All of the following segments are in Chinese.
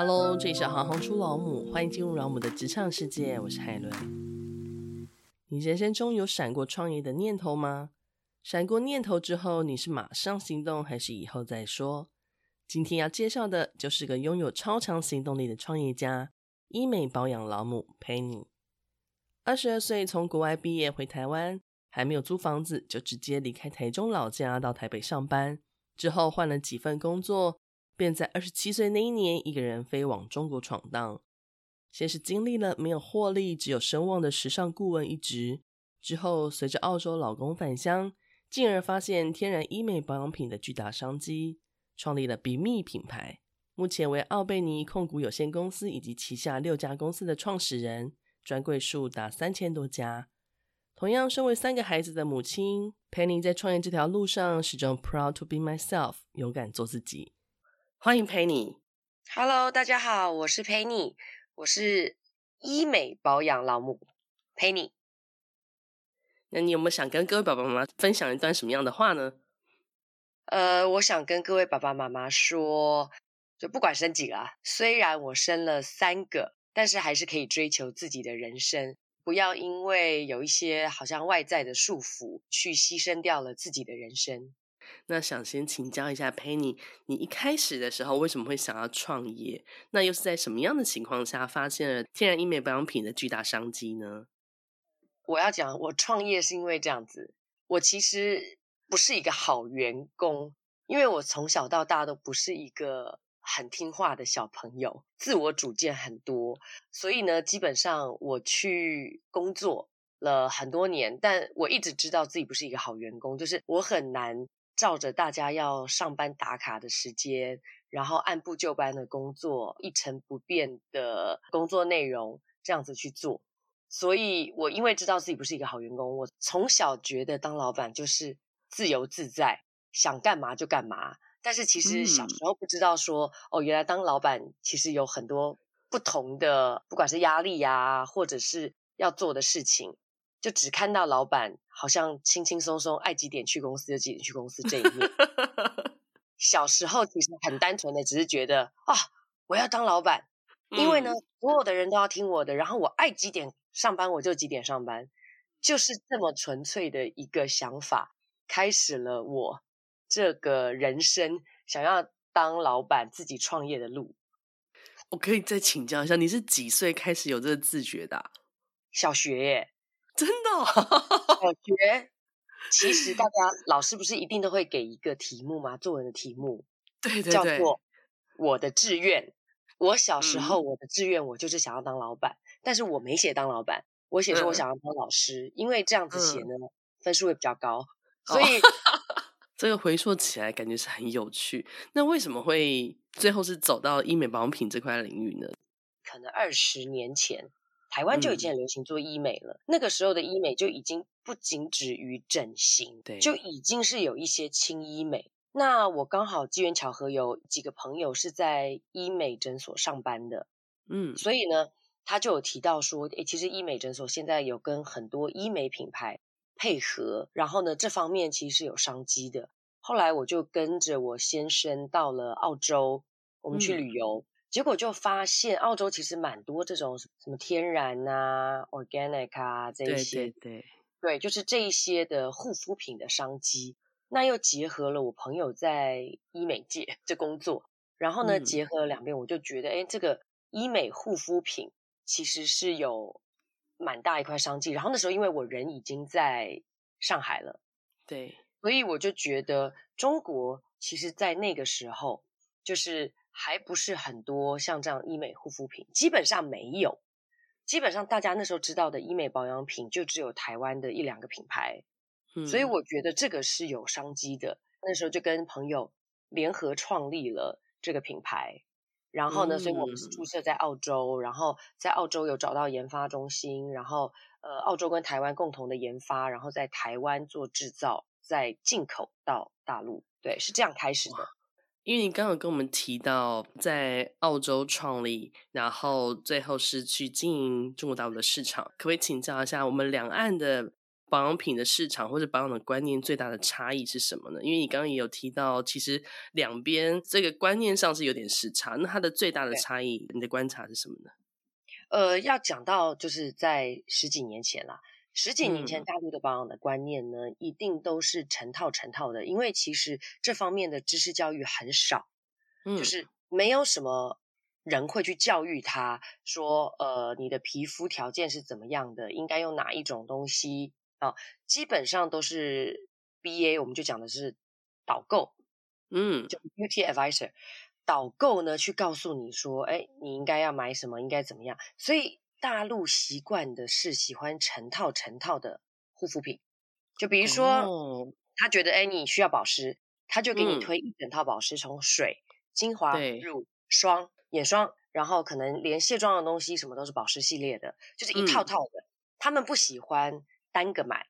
Hello，这里是行行出老母，欢迎进入老母的职场世界，我是海伦。你人生中有闪过创业的念头吗？闪过念头之后，你是马上行动，还是以后再说？今天要介绍的就是个拥有超强行动力的创业家——医美保养老母 Penny。二十二岁从国外毕业回台湾，还没有租房子，就直接离开台中老家到台北上班。之后换了几份工作。便在二十七岁那一年，一个人飞往中国闯荡。先是经历了没有获利、只有声望的时尚顾问一职，之后随着澳洲老公返乡，进而发现天然医美保养品的巨大商机，创立了比蜜品牌。目前为奥贝尼控股有限公司以及旗下六家公司的创始人，专柜数达三千多家。同样，身为三个孩子的母亲，Penny 在创业这条路上始终 proud to be myself，勇敢做自己。欢迎 Penny。Hello，大家好，我是 Penny，我是医美保养老母 Penny。那你有没有想跟各位爸爸妈妈分享一段什么样的话呢？呃，我想跟各位爸爸妈妈说，就不管生几个啊，虽然我生了三个，但是还是可以追求自己的人生，不要因为有一些好像外在的束缚，去牺牲掉了自己的人生。那想先请教一下 Penny，你一开始的时候为什么会想要创业？那又是在什么样的情况下发现了天然医美保养品的巨大商机呢？我要讲，我创业是因为这样子，我其实不是一个好员工，因为我从小到大都不是一个很听话的小朋友，自我主见很多，所以呢，基本上我去工作了很多年，但我一直知道自己不是一个好员工，就是我很难。照着大家要上班打卡的时间，然后按部就班的工作，一成不变的工作内容，这样子去做。所以我因为知道自己不是一个好员工，我从小觉得当老板就是自由自在，想干嘛就干嘛。但是其实小时候不知道说，嗯、哦，原来当老板其实有很多不同的，不管是压力呀、啊，或者是要做的事情。就只看到老板好像轻轻松松，爱几点去公司就几点去公司这一面。小时候其实很单纯的，只是觉得啊，我要当老板，因为呢，所有的人都要听我的，然后我爱几点上班我就几点上班，就是这么纯粹的一个想法，开始了我这个人生想要当老板、自己创业的路。我可以再请教一下，你是几岁开始有这个自觉的啊？小学耶。真的、哦，我觉得其实大家老师不是一定都会给一个题目吗？作文的题目，对对对，叫做我的志愿。我小时候我的志愿我就是想要当老板，嗯、但是我没写当老板，我写说我想要当老师，嗯、因为这样子写呢、嗯、分数会比较高。所以、哦、这个回溯起来感觉是很有趣。那为什么会最后是走到医美保养品这块领域呢？可能二十年前。台湾就已经很流行做医美了，嗯、那个时候的医美就已经不仅止于整形，对，就已经是有一些轻医美。那我刚好机缘巧合有几个朋友是在医美诊所上班的，嗯，所以呢，他就有提到说，诶，其实医美诊所现在有跟很多医美品牌配合，然后呢，这方面其实是有商机的。后来我就跟着我先生到了澳洲，我们去旅游。嗯结果就发现，澳洲其实蛮多这种什么天然啊、organic 啊这一些，对对对，对，就是这一些的护肤品的商机。那又结合了我朋友在医美界这工作，然后呢，嗯、结合了两边，我就觉得，哎，这个医美护肤品其实是有蛮大一块商机。然后那时候，因为我人已经在上海了，对，所以我就觉得中国其实在那个时候就是。还不是很多像这样医美护肤品，基本上没有。基本上大家那时候知道的医美保养品，就只有台湾的一两个品牌。嗯，所以我觉得这个是有商机的。那时候就跟朋友联合创立了这个品牌。然后呢，所以我们是注册在澳洲，然后在澳洲有找到研发中心，然后呃，澳洲跟台湾共同的研发，然后在台湾做制造，再进口到大陆。对，是这样开始的。因为你刚刚跟我们提到在澳洲创立，然后最后是去经营中国大陆的市场，可不可以请教一下我们两岸的保养品的市场或者保养的观念最大的差异是什么呢？因为你刚刚也有提到，其实两边这个观念上是有点时差。那它的最大的差异，你的观察是什么呢？呃，要讲到就是在十几年前啦，十几年前大陆的保养的观念呢，嗯、一定都是成套成套的，因为其实这方面的知识教育很少，嗯，就是没有什么人会去教育他说，呃，你的皮肤条件是怎么样的，应该用哪一种东西。啊，基本上都是 BA，我们就讲的是导购，嗯，就 Beauty Advisor，导购呢去告诉你说，哎，你应该要买什么，应该怎么样。所以大陆习惯的是喜欢成套成套的护肤品，就比如说，哦、他觉得哎你需要保湿，他就给你推一整套保湿，从水、精华、乳、霜、眼霜，然后可能连卸妆的东西什么都是保湿系列的，就是一套套的。嗯、他们不喜欢。单个买，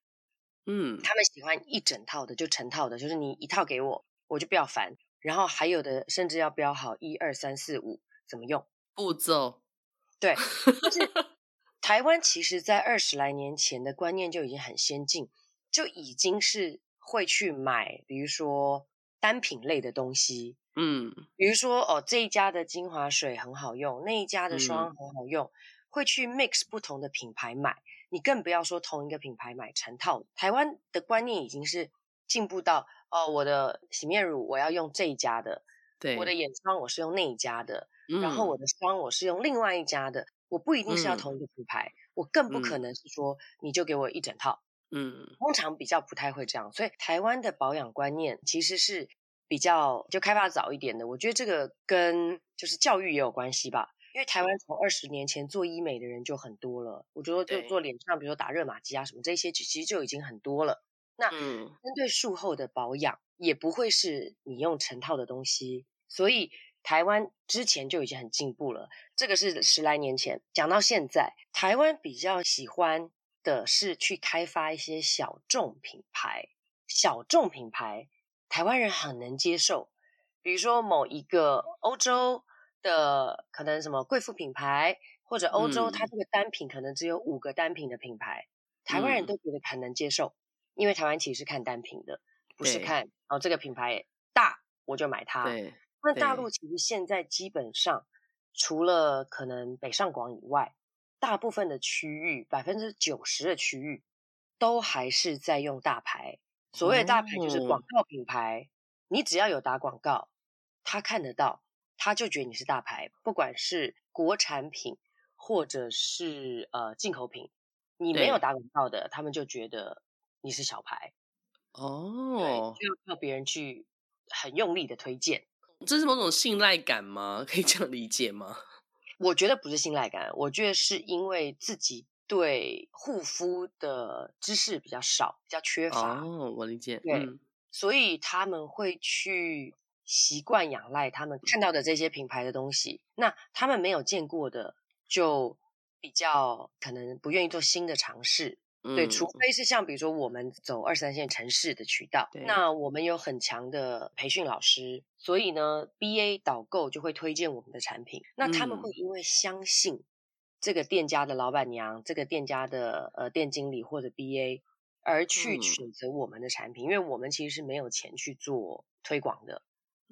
嗯，他们喜欢一整套的，就成套的，就是你一套给我，我就不要烦。然后还有的甚至要标好一二三四五怎么用？步骤，对。就是台湾其实，在二十来年前的观念就已经很先进，就已经是会去买，比如说单品类的东西，嗯，比如说哦这一家的精华水很好用，那一家的霜很好用，嗯、会去 mix 不同的品牌买。你更不要说同一个品牌买成套。台湾的观念已经是进步到哦，我的洗面乳我要用这一家的，对，我的眼霜我是用那一家的，嗯、然后我的霜我是用另外一家的，我不一定是要同一个品牌，嗯、我更不可能是说你就给我一整套，嗯，通常比较不太会这样，所以台湾的保养观念其实是比较就开发早一点的，我觉得这个跟就是教育也有关系吧。因为台湾从二十年前做医美的人就很多了，我觉得就做脸上，比如说打热玛吉啊什么这些，其实就已经很多了。那针对术后的保养，也不会是你用成套的东西，所以台湾之前就已经很进步了。这个是十来年前，讲到现在，台湾比较喜欢的是去开发一些小众品牌，小众品牌台湾人很能接受，比如说某一个欧洲。的可能什么贵妇品牌，或者欧洲，它这个单品可能只有五个单品的品牌，嗯、台湾人都觉得很能接受，因为台湾其实是看单品的，不是看哦这个品牌大我就买它。对，那大陆其实现在基本上除了可能北上广以外，大部分的区域百分之九十的区域都还是在用大牌。所谓的大牌就是广告品牌，嗯、你只要有打广告，他看得到。他就觉得你是大牌，不管是国产品或者是呃进口品，你没有打广告的，他们就觉得你是小牌。哦，就要靠别人去很用力的推荐，这是某种信赖感吗？可以这样理解吗？我觉得不是信赖感，我觉得是因为自己对护肤的知识比较少，比较缺乏。哦，我理解。对，嗯、所以他们会去。习惯仰赖他们看到的这些品牌的东西，那他们没有见过的，就比较可能不愿意做新的尝试。嗯、对，除非是像比如说我们走二三线城市的渠道，对那我们有很强的培训老师，所以呢，BA 导购就会推荐我们的产品。那他们会因为相信这个店家的老板娘、这个店家的呃店经理或者 BA 而去选择我们的产品，嗯、因为我们其实是没有钱去做推广的。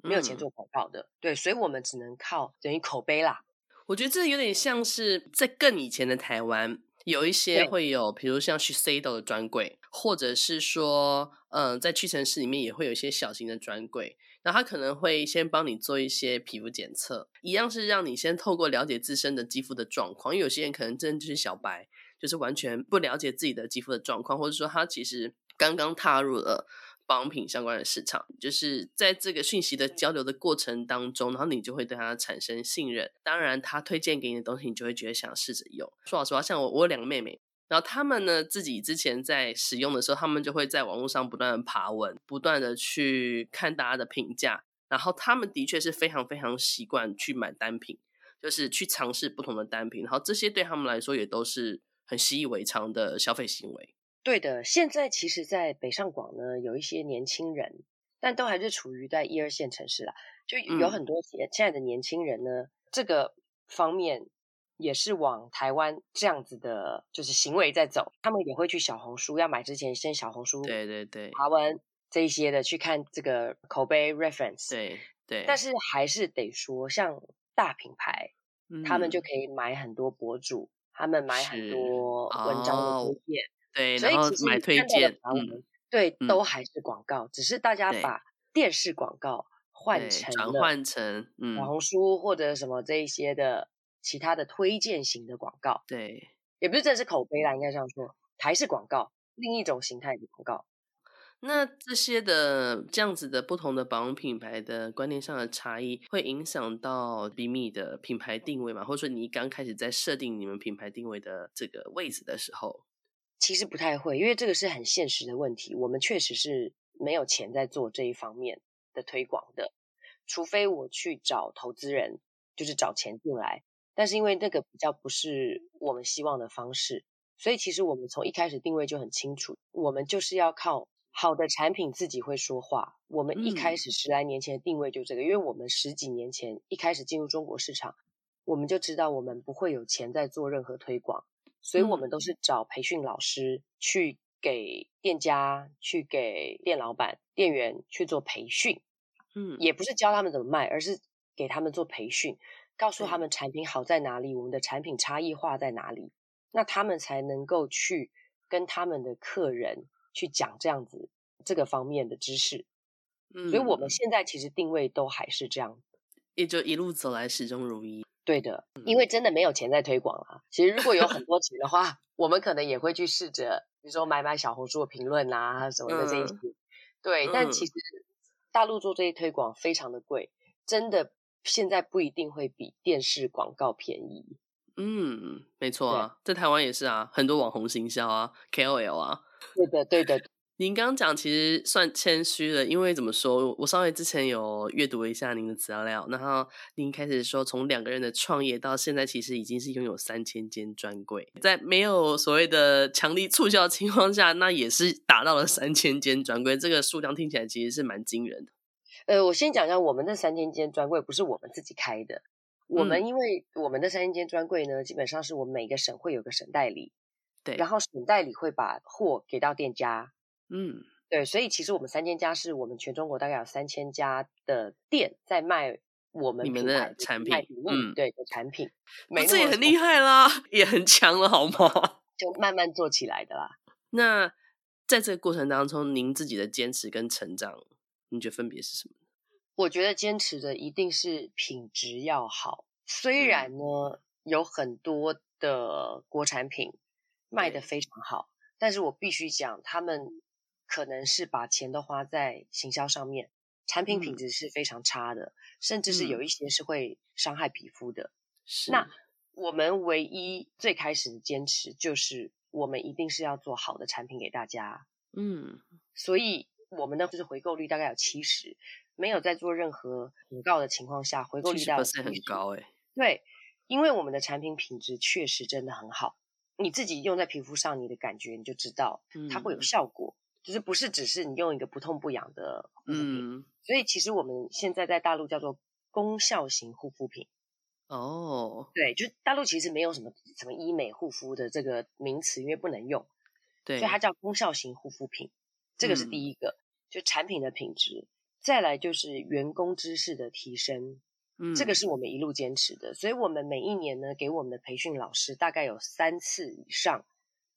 没有钱做广告的，嗯、对，所以我们只能靠等于口碑啦。我觉得这有点像是在更以前的台湾，有一些会有，比如像 Shiseido 的专柜，或者是说，嗯、呃，在屈臣氏里面也会有一些小型的专柜，然后他可能会先帮你做一些皮肤检测，一样是让你先透过了解自身的肌肤的状况，因为有些人可能真的就是小白，就是完全不了解自己的肌肤的状况，或者说他其实刚刚踏入了。保养品相关的市场，就是在这个讯息的交流的过程当中，然后你就会对他产生信任。当然，他推荐给你的东西，你就会觉得想试着用。说老实话，像我，我有两个妹妹，然后他们呢自己之前在使用的时候，他们就会在网络上不断的爬文，不断的去看大家的评价，然后他们的确是非常非常习惯去买单品，就是去尝试不同的单品，然后这些对他们来说也都是很习以为常的消费行为。对的，现在其实，在北上广呢，有一些年轻人，但都还是处于在一二线城市啦，就有很多现在的年轻人呢，嗯、这个方面也是往台湾这样子的，就是行为在走。他们也会去小红书，要买之前先小红书对对对爬文这一些的去看这个口碑 reference。对对。但是还是得说，像大品牌，嗯、他们就可以买很多博主，他们买很多文章的推荐、哦。对，所以其实买推荐，嗯，对，都还是广告，嗯、只是大家把电视广告换成了转换成小红书或者什么这一些的。其他的推荐型的广告，对，也不是正式口碑啦，应该这样说，还是广告，另一种形态的广告。那这些的这样子的不同的保养品牌的观念上的差异，会影响到 BIMI 的品牌定位吗？或者说你刚开始在设定你们品牌定位的这个位置的时候，其实不太会，因为这个是很现实的问题。我们确实是没有钱在做这一方面的推广的，除非我去找投资人，就是找钱进来。但是因为那个比较不是我们希望的方式，所以其实我们从一开始定位就很清楚，我们就是要靠好的产品自己会说话。我们一开始十来年前的定位就这个，因为我们十几年前一开始进入中国市场，我们就知道我们不会有钱在做任何推广，所以我们都是找培训老师去给店家、去给店老板、店员去做培训，嗯，也不是教他们怎么卖，而是给他们做培训。告诉他们产品好在哪里，我们的产品差异化在哪里，那他们才能够去跟他们的客人去讲这样子这个方面的知识。嗯，所以我们现在其实定位都还是这样，也就一路走来始终如一。对的，因为真的没有钱在推广啊。其实如果有很多钱的话，我们可能也会去试着，比如说买买小红书的评论啊什么的这一些。嗯，对，但其实大陆做这些推广非常的贵，真的。现在不一定会比电视广告便宜。嗯，没错啊，在台湾也是啊，很多网红行销啊，KOL 啊。对的，对的。您刚刚讲其实算谦虚了，因为怎么说，我稍微之前有阅读一下您的资料，然后您开始说从两个人的创业到现在，其实已经是拥有三千间专柜，在没有所谓的强力促销的情况下，那也是达到了三千间专柜，这个数量听起来其实是蛮惊人的。呃，我先讲一下，我们的三千间专柜不是我们自己开的。我们因为我们的三千间专柜呢，基本上是我们每个省会有个省代理，对，然后省代理会把货给到店家，嗯，对，所以其实我们三千家是我们全中国大概有三千家的店在卖我们品牌的产品，嗯，对的产品，这也很厉害啦，也很强了，好吗？就慢慢做起来的啦。那在这个过程当中，您自己的坚持跟成长。你觉得分别是什么？我觉得坚持的一定是品质要好。虽然呢，嗯、有很多的国产品卖的非常好，但是我必须讲，他们可能是把钱都花在行销上面，产品品质是非常差的，嗯、甚至是有一些是会伤害皮肤的。是。那我们唯一最开始的坚持就是，我们一定是要做好的产品给大家。嗯。所以。我们的就是回购率大概有七十，没有在做任何广告的情况下，回购率大概是很高诶。对，因为我们的产品品质确实真的很好，你自己用在皮肤上，你的感觉你就知道它会有效果，嗯、就是不是只是你用一个不痛不痒的护肤品。嗯、所以其实我们现在在大陆叫做功效型护肤品。哦，对，就大陆其实没有什么什么医美护肤的这个名词，因为不能用，对，所以它叫功效型护肤品。这个是第一个，嗯、就产品的品质，再来就是员工知识的提升，嗯，这个是我们一路坚持的，所以我们每一年呢，给我们的培训老师大概有三次以上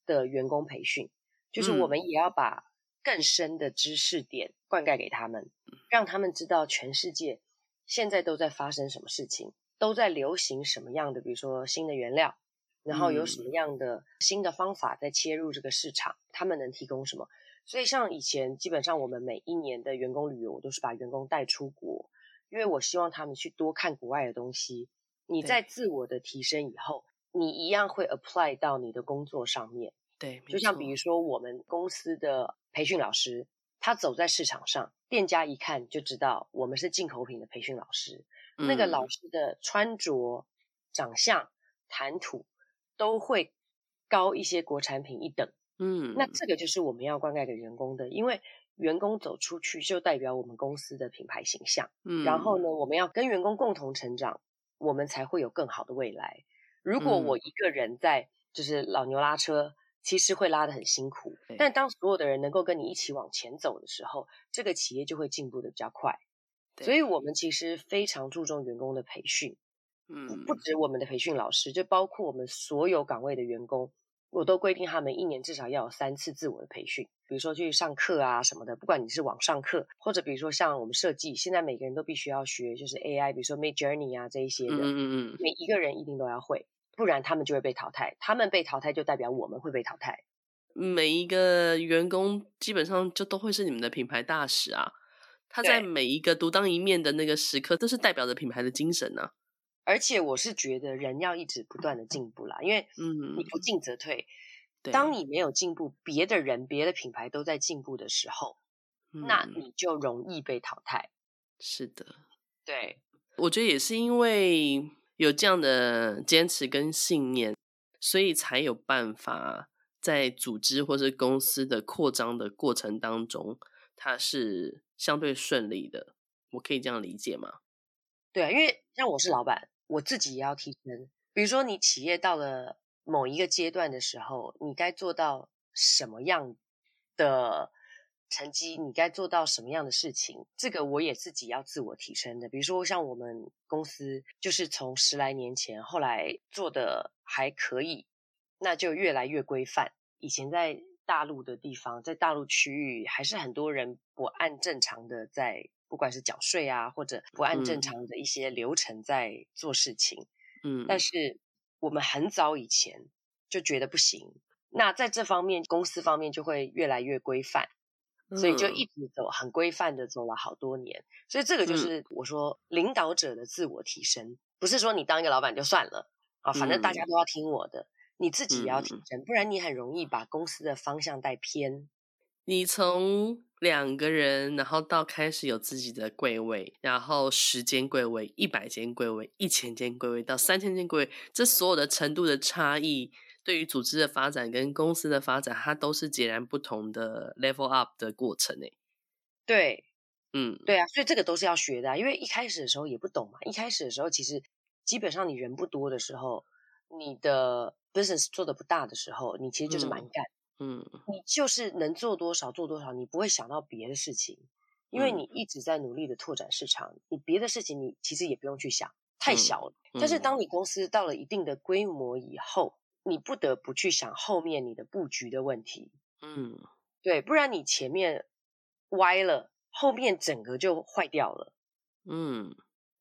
的员工培训，就是我们也要把更深的知识点灌溉给他们，嗯、让他们知道全世界现在都在发生什么事情，都在流行什么样的，比如说新的原料，然后有什么样的新的方法在切入这个市场，他们能提供什么。所以，像以前，基本上我们每一年的员工旅游，我都是把员工带出国，因为我希望他们去多看国外的东西。你在自我的提升以后，你一样会 apply 到你的工作上面。对，就像比如说我们公司的培训老师，他走在市场上，店家一看就知道我们是进口品的培训老师。嗯、那个老师的穿着、长相、谈吐都会高一些国产品一等。嗯，那这个就是我们要灌溉给员工的，因为员工走出去就代表我们公司的品牌形象。嗯，然后呢，我们要跟员工共同成长，我们才会有更好的未来。如果我一个人在，就是老牛拉车，嗯、其实会拉得很辛苦。但当所有的人能够跟你一起往前走的时候，这个企业就会进步的比较快。所以我们其实非常注重员工的培训。嗯，不止我们的培训老师，就包括我们所有岗位的员工，我都规定他们一年至少要有三次自我的培训。比如说去上课啊什么的，不管你是网上课，或者比如说像我们设计，现在每个人都必须要学，就是 AI，比如说 Midjourney 啊这一些的，嗯嗯嗯，每一个人一定都要会，不然他们就会被淘汰。他们被淘汰就代表我们会被淘汰。每一个员工基本上就都会是你们的品牌大使啊，他在每一个独当一面的那个时刻，都是代表着品牌的精神呢、啊。而且我是觉得人要一直不断的进步啦，因为嗯，你不进则退。嗯、当你没有进步，别的人、别的品牌都在进步的时候，嗯、那你就容易被淘汰。是的，对，我觉得也是因为有这样的坚持跟信念，所以才有办法在组织或是公司的扩张的过程当中，它是相对顺利的。我可以这样理解吗？对啊，因为像我是老板。我自己也要提升，比如说你企业到了某一个阶段的时候，你该做到什么样的成绩，你该做到什么样的事情，这个我也自己要自我提升的。比如说像我们公司，就是从十来年前，后来做的还可以，那就越来越规范。以前在大陆的地方，在大陆区域，还是很多人不按正常的在。不管是缴税啊，或者不按正常的一些流程在做事情，嗯，但是我们很早以前就觉得不行，那在这方面公司方面就会越来越规范，所以就一直走很规范的走了好多年，所以这个就是我说领导者的自我提升，不是说你当一个老板就算了啊，反正大家都要听我的，你自己也要提升，不然你很容易把公司的方向带偏。你从两个人，然后到开始有自己的柜位，然后十间柜位、一百间柜位、一千间柜位到三千间柜位，这所有的程度的差异，对于组织的发展跟公司的发展，它都是截然不同的 level up 的过程诶。对，嗯，对啊，所以这个都是要学的啊，因为一开始的时候也不懂嘛。一开始的时候，其实基本上你人不多的时候，你的 business 做的不大的时候，你其实就是蛮干。嗯嗯，你就是能做多少做多少，你不会想到别的事情，因为你一直在努力的拓展市场，你别的事情你其实也不用去想，太小了。但是当你公司到了一定的规模以后，你不得不去想后面你的布局的问题。嗯，对，不然你前面歪了，后面整个就坏掉了。嗯，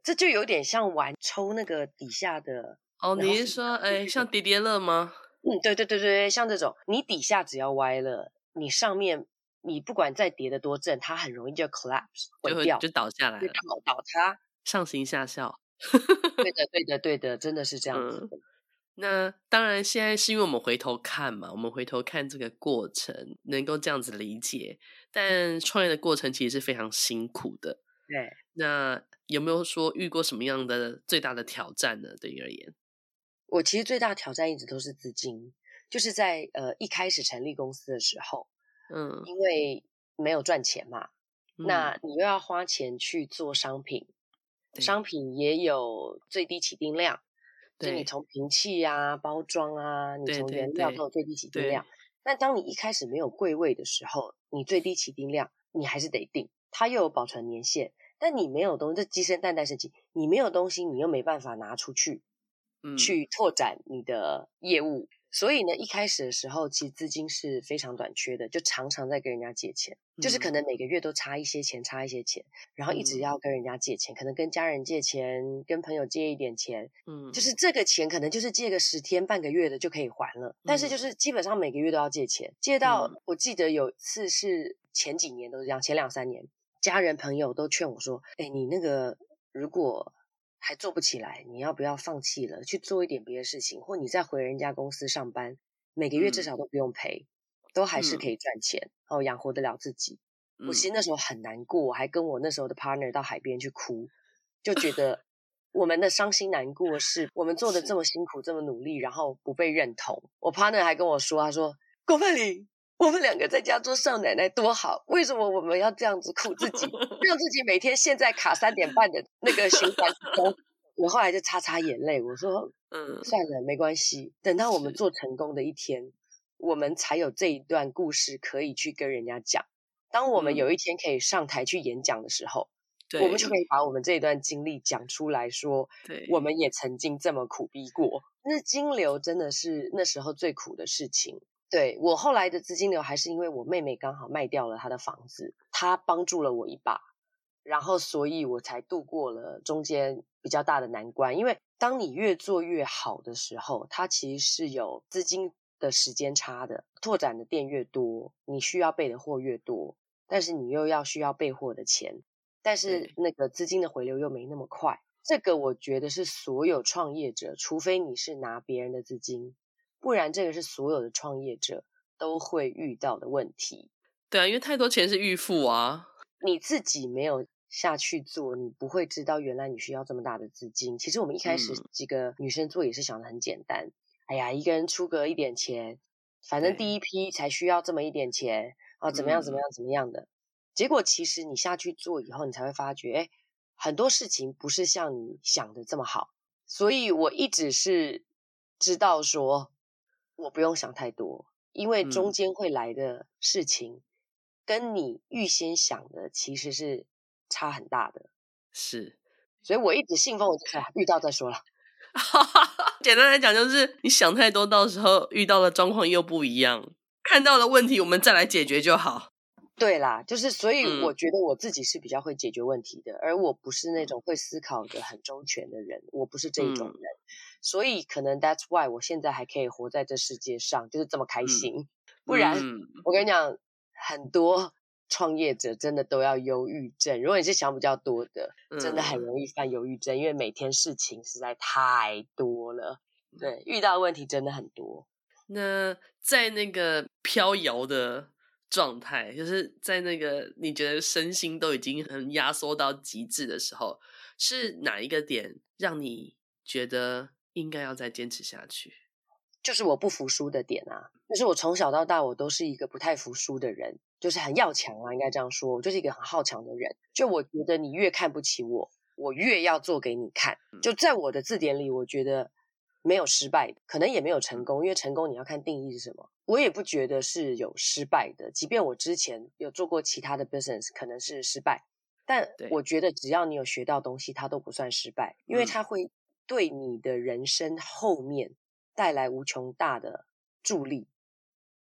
这就有点像玩抽那个底下的。哦，你是说，哎，像叠叠乐吗？嗯，对对对对，像这种，你底下只要歪了，你上面你不管再叠的多正，它很容易就 collapse 毁掉，就倒下来了，倒倒塌，上行下效。对的，对的，对的，真的是这样子那当然，现在是因为我们回头看嘛，我们回头看这个过程，能够这样子理解。但创业的过程其实是非常辛苦的。对，那有没有说遇过什么样的最大的挑战呢？对你而言？我其实最大的挑战一直都是资金，就是在呃一开始成立公司的时候，嗯，因为没有赚钱嘛，嗯、那你又要花钱去做商品，商品也有最低起订量，对就你从瓶器啊、包装啊，你从原料都有最低起订量。但当你一开始没有柜位的时候，你最低起订量你还是得订，它又有保存年限，但你没有东西，这鸡生蛋蛋生鸡，你没有东西，你又没办法拿出去。去拓展你的业务，所以呢，一开始的时候，其实资金是非常短缺的，就常常在跟人家借钱，嗯、就是可能每个月都差一些钱，差一些钱，然后一直要跟人家借钱，嗯、可能跟家人借钱，跟朋友借一点钱，嗯，就是这个钱可能就是借个十天半个月的就可以还了，嗯、但是就是基本上每个月都要借钱，借到、嗯、我记得有一次是前几年都是这样，前两三年，家人朋友都劝我说，哎，你那个如果。还做不起来，你要不要放弃了，去做一点别的事情，或你再回人家公司上班，每个月至少都不用赔，嗯、都还是可以赚钱，然后，养活得了自己。嗯、我其实那时候很难过，我还跟我那时候的 partner 到海边去哭，就觉得我们的伤心难过是我们做的这么辛苦，是这么努力，然后不被认同。我 partner 还跟我说，他说：“郭曼玲。”我们两个在家做少奶奶多好，为什么我们要这样子苦自己，让自己每天陷在卡三点半的那个循环中？我后来就擦擦眼泪，我说，嗯，算了，没关系。等到我们做成功的一天，我们才有这一段故事可以去跟人家讲。当我们有一天可以上台去演讲的时候，嗯、我们就可以把我们这一段经历讲出来说，对，我们也曾经这么苦逼过。但是金流真的是那时候最苦的事情。对，我后来的资金流还是因为我妹妹刚好卖掉了她的房子，她帮助了我一把，然后所以我才度过了中间比较大的难关。因为当你越做越好的时候，它其实是有资金的时间差的。拓展的店越多，你需要备的货越多，但是你又要需要备货的钱，但是那个资金的回流又没那么快。这个我觉得是所有创业者，除非你是拿别人的资金。不然，这个是所有的创业者都会遇到的问题。对啊，因为太多钱是预付啊，你自己没有下去做，你不会知道原来你需要这么大的资金。其实我们一开始几个女生做也是想的很简单，嗯、哎呀，一个人出个一点钱，反正第一批才需要这么一点钱啊，怎么样怎么样怎么样的。结果其实你下去做以后，你才会发觉，哎，很多事情不是像你想的这么好。所以我一直是知道说。我不用想太多，因为中间会来的事情，嗯、跟你预先想的其实是差很大的。是，所以我一直信奉，我就说遇到再说了。简单来讲，就是你想太多，到时候遇到的状况又不一样。看到了问题，我们再来解决就好。对啦，就是所以我觉得我自己是比较会解决问题的，嗯、而我不是那种会思考的很周全的人，我不是这一种人。嗯所以可能 that's why 我现在还可以活在这世界上，就是这么开心。嗯、不然、嗯、我跟你讲，很多创业者真的都要忧郁症。如果你是想比较多的，嗯、真的很容易犯忧郁症，因为每天事情实在太多了。对，遇到问题真的很多。那在那个飘摇的状态，就是在那个你觉得身心都已经很压缩到极致的时候，是哪一个点让你觉得？应该要再坚持下去，就是我不服输的点啊！就是我从小到大，我都是一个不太服输的人，就是很要强啊，应该这样说，我就是一个很好强的人。就我觉得你越看不起我，我越要做给你看。就在我的字典里，我觉得没有失败，可能也没有成功，因为成功你要看定义是什么。我也不觉得是有失败的，即便我之前有做过其他的 business，可能是失败，但我觉得只要你有学到东西，它都不算失败，因为它会。对你的人生后面带来无穷大的助力，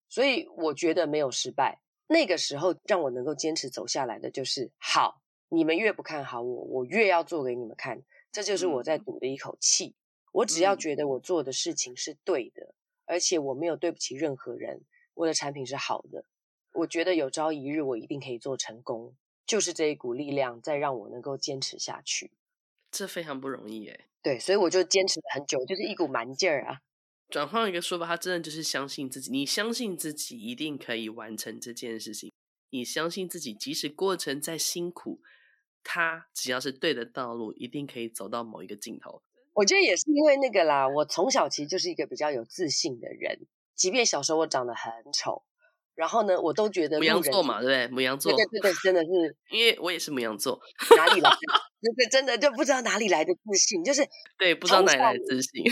所以我觉得没有失败。那个时候让我能够坚持走下来的就是，好，你们越不看好我，我越要做给你们看。这就是我在赌的一口气。我只要觉得我做的事情是对的，而且我没有对不起任何人，我的产品是好的，我觉得有朝一日我一定可以做成功。就是这一股力量在让我能够坚持下去。这非常不容易耶。对，所以我就坚持了很久，就是一股蛮劲儿啊。转换一个说法，他真的就是相信自己。你相信自己一定可以完成这件事情，你相信自己，即使过程再辛苦，他只要是对的道路，一定可以走到某一个尽头。我觉得也是因为那个啦，我从小其实就是一个比较有自信的人，即便小时候我长得很丑。然后呢，我都觉得牡羊座嘛，对不对？母羊座，对对对，真的是，因为我也是母羊座，哪里来的？对对，真的就不知道哪里来的自信，就是对，不知道哪里来的自信。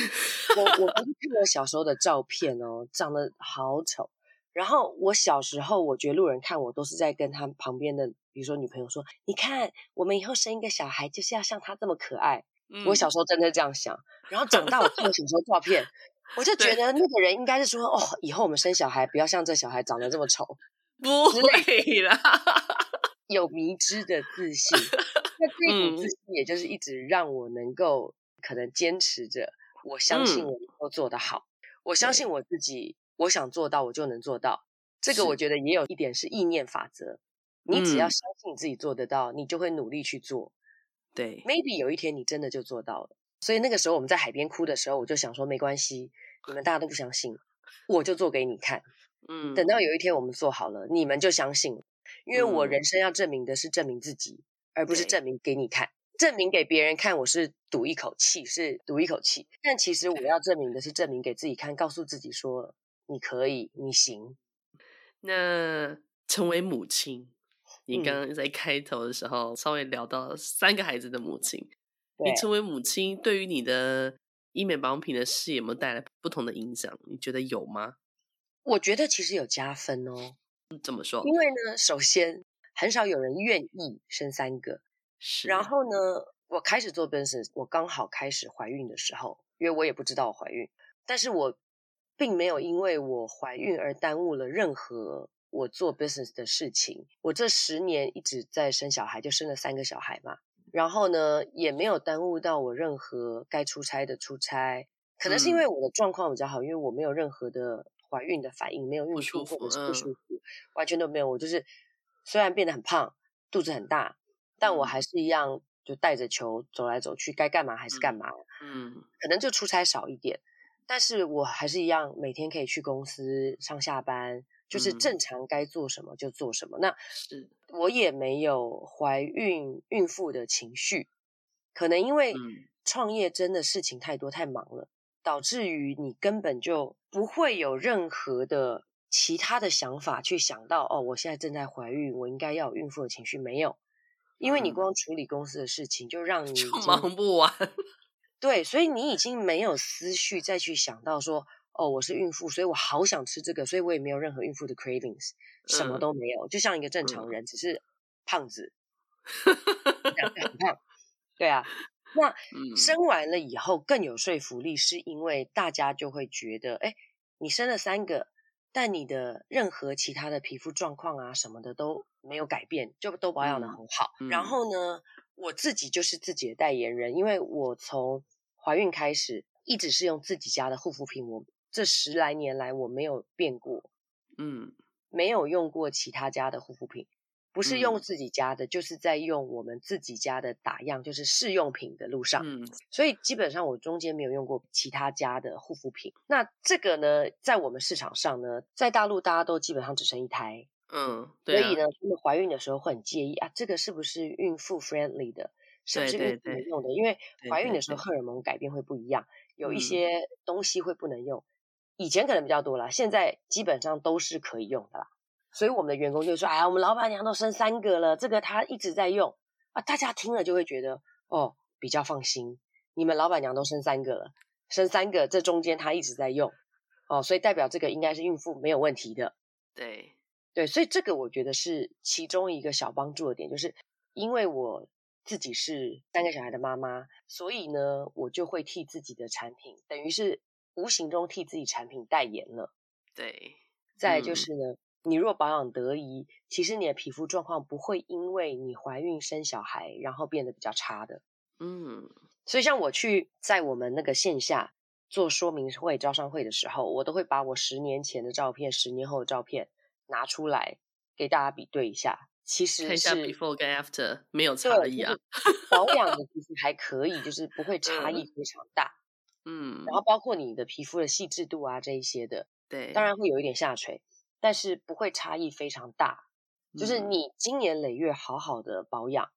我我 看我小时候的照片哦，长得好丑。然后我小时候，我觉得路人看我都是在跟他旁边的，比如说女朋友说：“你看，我们以后生一个小孩，就是要像他这么可爱。”嗯，我小时候真的这样想。然后长大，我看我小时候照片。我就觉得那个人应该是说，哦，以后我们生小孩不要像这小孩长得这么丑，不会啦，有迷之的自信。那这股自信，也就是一直让我能够可能坚持着，我相信我能够做得好，嗯、我相信我自己，我想做到，我就能做到。这个我觉得也有一点是意念法则，你只要相信你自己做得到，你就会努力去做。对，maybe 有一天你真的就做到了。所以那个时候我们在海边哭的时候，我就想说没关系，你们大家都不相信，我就做给你看。嗯，等到有一天我们做好了，你们就相信。因为我人生要证明的是证明自己，而不是证明给你看。证明给别人看，我是赌一口气，是赌一口气。但其实我要证明的是证明给自己看，告诉自己说你可以，你行。那成为母亲，你刚刚在开头的时候稍微聊到三个孩子的母亲。你成为母亲，对于你的医美保养品的事业有没有带来不同的影响？你觉得有吗？我觉得其实有加分哦。怎么说？因为呢，首先很少有人愿意生三个，是。然后呢，我开始做 business，我刚好开始怀孕的时候，因为我也不知道我怀孕，但是我并没有因为我怀孕而耽误了任何我做 business 的事情。我这十年一直在生小孩，就生了三个小孩嘛。然后呢，也没有耽误到我任何该出差的出差。可能是因为我的状况比较好，嗯、因为我没有任何的怀孕的反应，没有孕吐或者是不舒服，嗯、完全都没有。我就是虽然变得很胖，肚子很大，但我还是一样就带着球走来走去，该干嘛还是干嘛。嗯，可能就出差少一点，但是我还是一样每天可以去公司上下班。就是正常该做什么就做什么。嗯、那是我也没有怀孕孕妇的情绪，可能因为创业真的事情太多太忙了，导致于你根本就不会有任何的其他的想法去想到哦，我现在正在怀孕，我应该要有孕妇的情绪没有，因为你光处理公司的事情就让你忙不完。对，所以你已经没有思绪再去想到说。哦，我是孕妇，所以我好想吃这个，所以我也没有任何孕妇的 cravings，什么都没有，嗯、就像一个正常人，嗯、只是胖子，很 胖。对啊，那、嗯、生完了以后更有说服力，是因为大家就会觉得，哎，你生了三个，但你的任何其他的皮肤状况啊什么的都没有改变，就都保养的很好。嗯、然后呢，我自己就是自己的代言人，因为我从怀孕开始一直是用自己家的护肤品，我。这十来年来，我没有变过，嗯，没有用过其他家的护肤品，不是用自己家的，嗯、就是在用我们自己家的打样，就是试用品的路上，嗯，所以基本上我中间没有用过其他家的护肤品。那这个呢，在我们市场上呢，在大陆大家都基本上只生一胎，嗯，对啊、所以呢，他们怀孕的时候会很介意啊，这个是不是孕妇 friendly 的，是不是孕妇能用的？因为怀孕的时候荷尔蒙改变会不一样，有一些东西会不能用。以前可能比较多啦，现在基本上都是可以用的啦。所以我们的员工就说：“哎呀，我们老板娘都生三个了，这个她一直在用啊。”大家听了就会觉得哦，比较放心。你们老板娘都生三个了，生三个这中间她一直在用哦，所以代表这个应该是孕妇没有问题的。对对，所以这个我觉得是其中一个小帮助的点，就是因为我自己是三个小孩的妈妈，所以呢，我就会替自己的产品，等于是。无形中替自己产品代言了，对。再来就是呢，嗯、你若保养得宜，其实你的皮肤状况不会因为你怀孕生小孩，然后变得比较差的。嗯，所以像我去在我们那个线下做说明会、招商会的时候，我都会把我十年前的照片、十年后的照片拿出来给大家比对一下。其实是看一下 before 跟 after 没有差异啊，保养的其实还可以，就是不会差异非常大。嗯嗯，然后包括你的皮肤的细致度啊，这一些的，对，当然会有一点下垂，但是不会差异非常大。就是你经年累月好好的保养，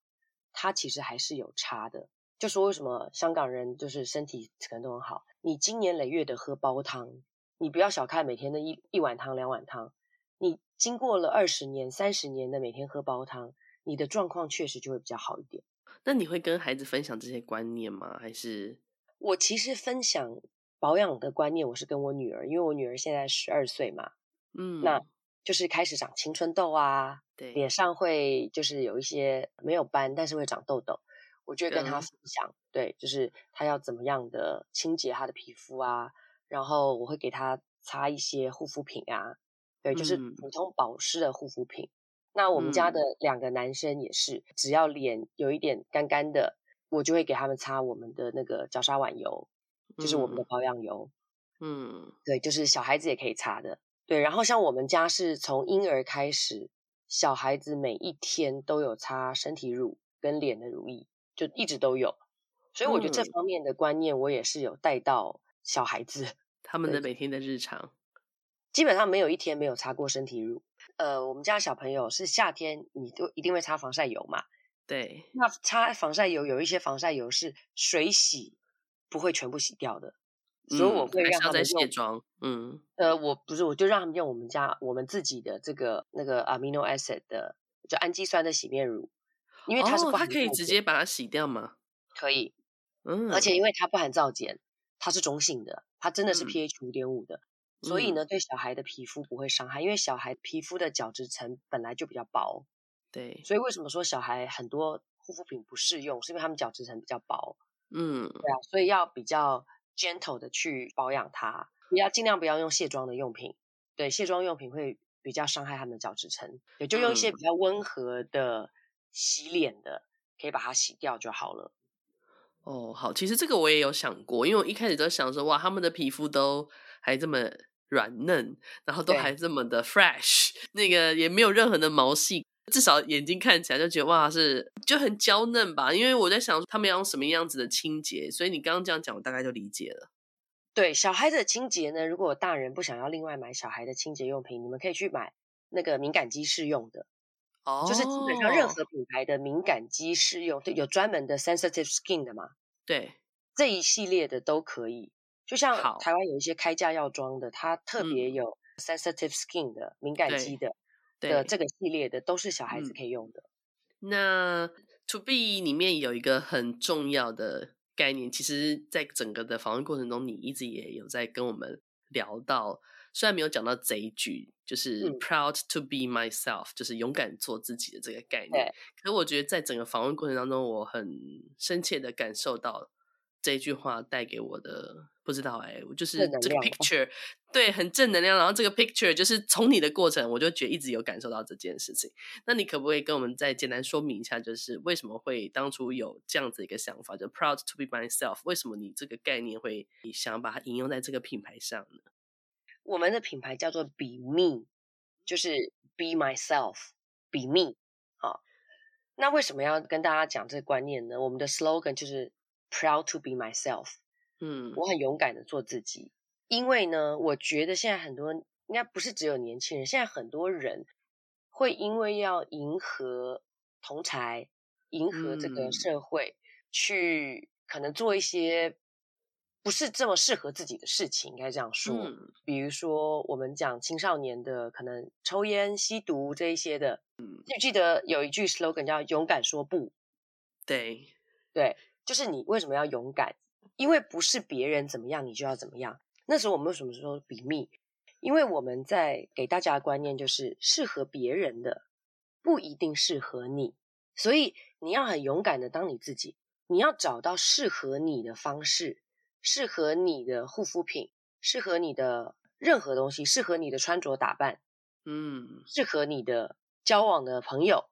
它其实还是有差的。就说为什么香港人就是身体可能都很好，你经年累月的喝煲汤，你不要小看每天的一一碗汤两碗汤，你经过了二十年三十年的每天喝煲汤，你的状况确实就会比较好一点。那你会跟孩子分享这些观念吗？还是？我其实分享保养的观念，我是跟我女儿，因为我女儿现在十二岁嘛，嗯，那就是开始长青春痘啊，对，脸上会就是有一些没有斑，但是会长痘痘，我就会跟他分享，嗯、对，就是他要怎么样的清洁他的皮肤啊，然后我会给他擦一些护肤品啊，对，就是普通保湿的护肤品。嗯、那我们家的两个男生也是，只要脸有一点干干的。我就会给他们擦我们的那个角鲨烷油，就是我们的保养油。嗯，对，就是小孩子也可以擦的。对，然后像我们家是从婴儿开始，小孩子每一天都有擦身体乳跟脸的乳液，就一直都有。所以我觉得这方面的观念我也是有带到小孩子，嗯、他们的每天的日常，基本上没有一天没有擦过身体乳。呃，我们家小朋友是夏天你都一定会擦防晒油嘛。对，那擦防晒油有一些防晒油是水洗不会全部洗掉的，嗯、所以我会让他们用卸妆。嗯，呃，我不是，我就让他们用我们家我们自己的这个那个 amino acid 的，就氨基酸的洗面乳，因为它是、哦、它可以直接把它洗掉吗？可以，嗯，而且因为它不含皂碱，它是中性的，它真的是 pH 五点五的，嗯、所以呢，对小孩的皮肤不会伤害，因为小孩皮肤的角质层本来就比较薄。对，所以为什么说小孩很多护肤品不适用，是因为他们角质层比较薄。嗯，对啊，所以要比较 gentle 的去保养它，不要尽量不要用卸妆的用品。对，卸妆用品会比较伤害他们的角质层。对，就用一些比较温和的洗脸的，嗯、可以把它洗掉就好了。哦，好，其实这个我也有想过，因为我一开始都想说，哇，他们的皮肤都还这么软嫩，然后都还这么的 fresh，那个也没有任何的毛细。至少眼睛看起来就觉得哇，是就很娇嫩吧？因为我在想他们要用什么样子的清洁，所以你刚刚这样讲，我大概就理解了。对，小孩的清洁呢，如果大人不想要另外买小孩的清洁用品，你们可以去买那个敏感肌适用的，哦，就是基本上任何品牌的敏感肌适用，对，有专门的 sensitive skin 的嘛？对，这一系列的都可以。就像台湾有一些开架药妆的，它特别有 sensitive skin 的敏感肌的。的这个系列的都是小孩子可以用的。嗯、那 To B 里面有一个很重要的概念，其实，在整个的访问过程中，你一直也有在跟我们聊到，虽然没有讲到这一句，就是 Proud to be myself，、嗯、就是勇敢做自己的这个概念。可是我觉得在整个访问过程当中，我很深切的感受到。这一句话带给我的不知道哎，我就是这个 picture，对，很正能量。然后这个 picture 就是从你的过程，我就觉得一直有感受到这件事情。那你可不可以跟我们再简单说明一下，就是为什么会当初有这样子一个想法，就 proud to be myself？为什么你这个概念会想把它引用在这个品牌上呢？我们的品牌叫做 Be Me，就是 Be myself，Be Me。好，那为什么要跟大家讲这个观念呢？我们的 slogan 就是。Proud to be myself，嗯，我很勇敢的做自己，因为呢，我觉得现在很多应该不是只有年轻人，现在很多人会因为要迎合同才，迎合这个社会，嗯、去可能做一些不是这么适合自己的事情，应该这样说。嗯、比如说我们讲青少年的可能抽烟、吸毒这一些的，嗯，就记得有一句 slogan 叫“勇敢说不”，对。对。就是你为什么要勇敢？因为不是别人怎么样，你就要怎么样。那时候我们为什么说比密？因为我们在给大家的观念就是，适合别人的不一定适合你，所以你要很勇敢的当你自己。你要找到适合你的方式，适合你的护肤品，适合你的任何东西，适合你的穿着打扮，嗯，适合你的交往的朋友。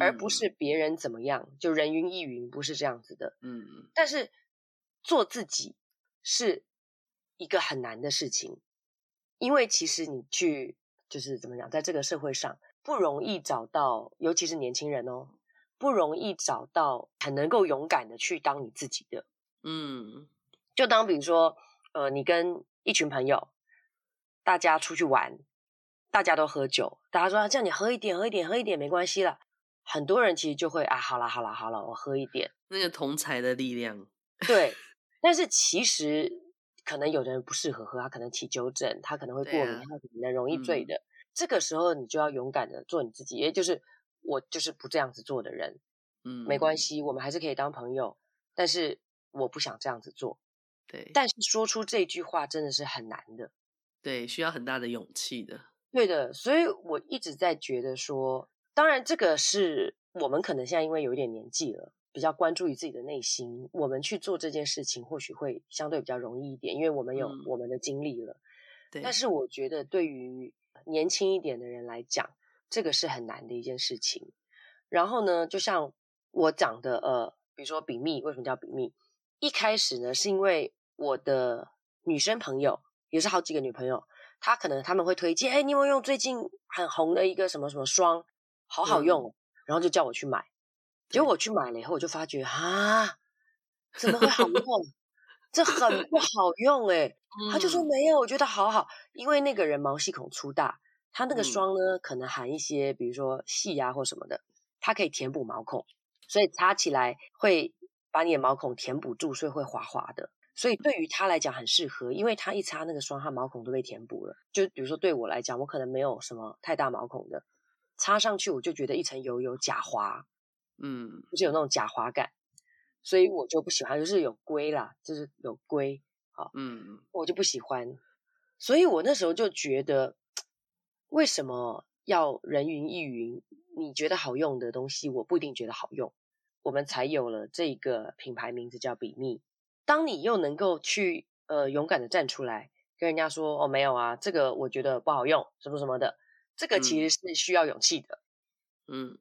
而不是别人怎么样，就人云亦云，不是这样子的。嗯，但是做自己是一个很难的事情，因为其实你去就是怎么讲，在这个社会上不容易找到，尤其是年轻人哦，不容易找到很能够勇敢的去当你自己的。嗯，就当比如说，呃，你跟一群朋友，大家出去玩，大家都喝酒，大家说啊，这样你喝一点，喝一点，喝一点没关系啦。很多人其实就会啊，好啦好啦好啦，我喝一点。那个同才的力量，对。但是其实可能有的人不适合喝，他可能起酒疹，他可能会过敏，啊、他可能容易醉的。嗯、这个时候你就要勇敢的做你自己，也就是我就是不这样子做的人。嗯，没关系，我们还是可以当朋友。但是我不想这样子做。对。但是说出这句话真的是很难的。对，需要很大的勇气的。对的，所以我一直在觉得说。当然，这个是我们可能现在因为有一点年纪了，比较关注于自己的内心，我们去做这件事情或许会相对比较容易一点，因为我们有我们的经历了。嗯、对。但是我觉得对于年轻一点的人来讲，这个是很难的一件事情。然后呢，就像我讲的，呃，比如说比密，为什么叫比密？一开始呢，是因为我的女生朋友，也是好几个女朋友，她可能他们会推荐，哎，你有没有用最近很红的一个什么什么霜？好好用，嗯、然后就叫我去买，结果我去买了以后，我就发觉啊，怎么会好用？这很不好用诶。他就说没有，我觉得好好，因为那个人毛细孔粗大，他那个霜呢，嗯、可能含一些，比如说细啊或什么的，它可以填补毛孔，所以擦起来会把你的毛孔填补住，所以会滑滑的。所以对于他来讲很适合，因为他一擦那个霜，他毛孔都被填补了。就比如说对我来讲，我可能没有什么太大毛孔的。擦上去我就觉得一层油油假滑，嗯，就是有那种假滑感，所以我就不喜欢，就是有龟啦，就是有龟，好，嗯，我就不喜欢。所以我那时候就觉得，为什么要人云亦云？你觉得好用的东西，我不一定觉得好用。我们才有了这个品牌名字叫比蜜。当你又能够去呃勇敢的站出来，跟人家说哦没有啊，这个我觉得不好用，什么什么的，这个其实是需要勇气的。嗯，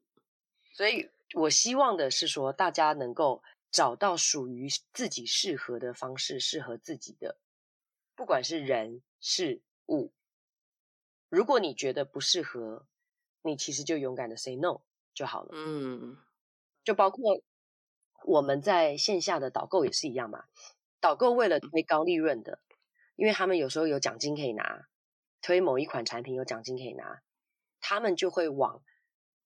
所以我希望的是说，大家能够找到属于自己适合的方式，适合自己的，不管是人事物。如果你觉得不适合，你其实就勇敢的 say no 就好了。嗯。就包括我们在线下的导购也是一样嘛，导购为了推高利润的，因为他们有时候有奖金可以拿，推某一款产品有奖金可以拿，他们就会往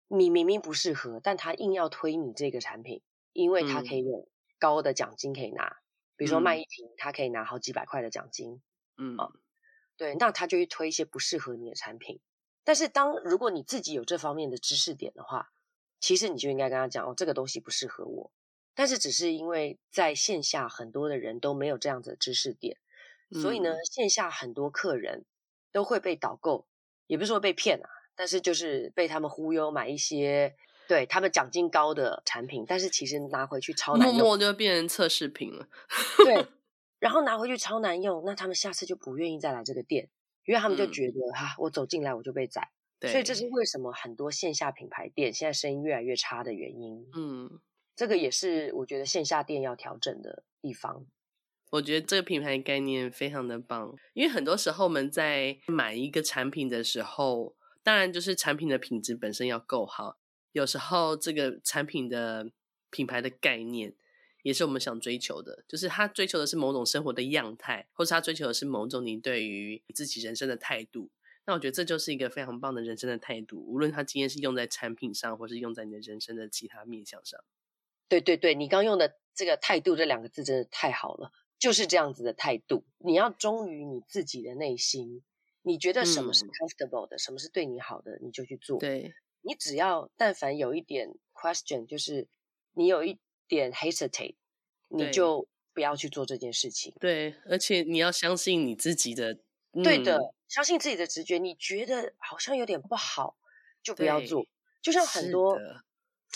你明明不适合，但他硬要推你这个产品，因为他可以有高的奖金可以拿，比如说卖一瓶，他可以拿好几百块的奖金，嗯，对，那他就去推一些不适合你的产品。但是当如果你自己有这方面的知识点的话，其实你就应该跟他讲哦，这个东西不适合我。但是只是因为在线下很多的人都没有这样子的知识点，嗯、所以呢，线下很多客人都会被导购，也不是说被骗啊，但是就是被他们忽悠买一些对他们奖金高的产品，但是其实拿回去超难用，默默就变成测试品了。对，然后拿回去超难用，那他们下次就不愿意再来这个店，因为他们就觉得哈、嗯啊，我走进来我就被宰。所以这是为什么很多线下品牌店现在生意越来越差的原因。嗯，这个也是我觉得线下店要调整的地方。我觉得这个品牌概念非常的棒，因为很多时候我们在买一个产品的时候，当然就是产品的品质本身要够好。有时候这个产品的品牌的概念也是我们想追求的，就是他追求的是某种生活的样态，或是他追求的是某种你对于自己人生的态度。那我觉得这就是一个非常棒的人生的态度，无论它今天是用在产品上，或是用在你的人生的其他面向上。对对对，你刚用的这个“态度”这两个字真的太好了，就是这样子的态度。你要忠于你自己的内心，你觉得什么是 comfortable 的，嗯、什么是对你好的，你就去做。对，你只要但凡有一点 question，就是你有一点 hesitate，你就不要去做这件事情。对，而且你要相信你自己的。对的，嗯、相信自己的直觉。你觉得好像有点不好，就不要做。就像很多，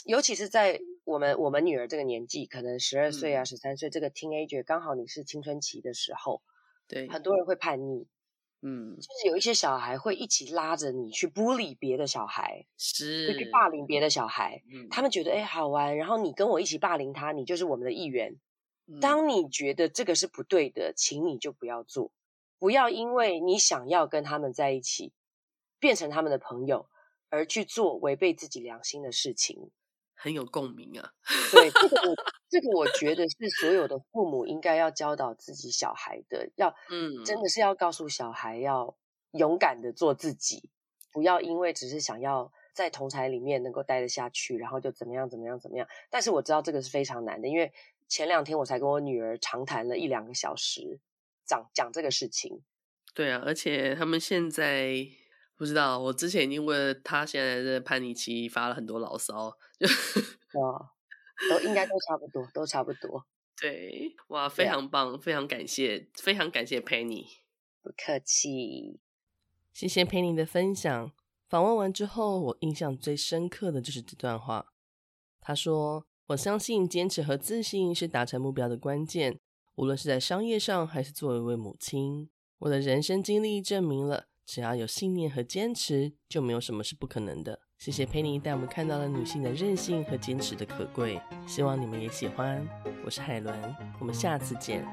尤其是在我们我们女儿这个年纪，可能十二岁啊、十三岁这个 teenager，刚好你是青春期的时候，对，很多人会叛逆，嗯，就是有一些小孩会一起拉着你去 bully 别的小孩，是，去霸凌别的小孩。嗯，他们觉得哎好玩，然后你跟我一起霸凌他，你就是我们的一员。当你觉得这个是不对的，请你就不要做。不要因为你想要跟他们在一起，变成他们的朋友，而去做违背自己良心的事情。很有共鸣啊！对，这个我这个我觉得是所有的父母应该要教导自己小孩的，要嗯，真的是要告诉小孩要勇敢的做自己，不要因为只是想要在同侪里面能够待得下去，然后就怎么样怎么样怎么样。但是我知道这个是非常难的，因为前两天我才跟我女儿长谈了一两个小时。讲讲这个事情，对啊，而且他们现在不知道，我之前已经为了他现在的叛逆期发了很多牢骚，就 哦，都应该都差不多，都差不多。对，哇，非常棒，啊、非常感谢，非常感谢 Penny，不客气，谢谢 Penny 的分享。访问完之后，我印象最深刻的就是这段话。他说：“我相信坚持和自信是达成目标的关键。”无论是在商业上，还是作为一位母亲，我的人生经历证明了，只要有信念和坚持，就没有什么是不可能的。谢谢佩妮带我们看到了女性的韧性和坚持的可贵，希望你们也喜欢。我是海伦，我们下次见。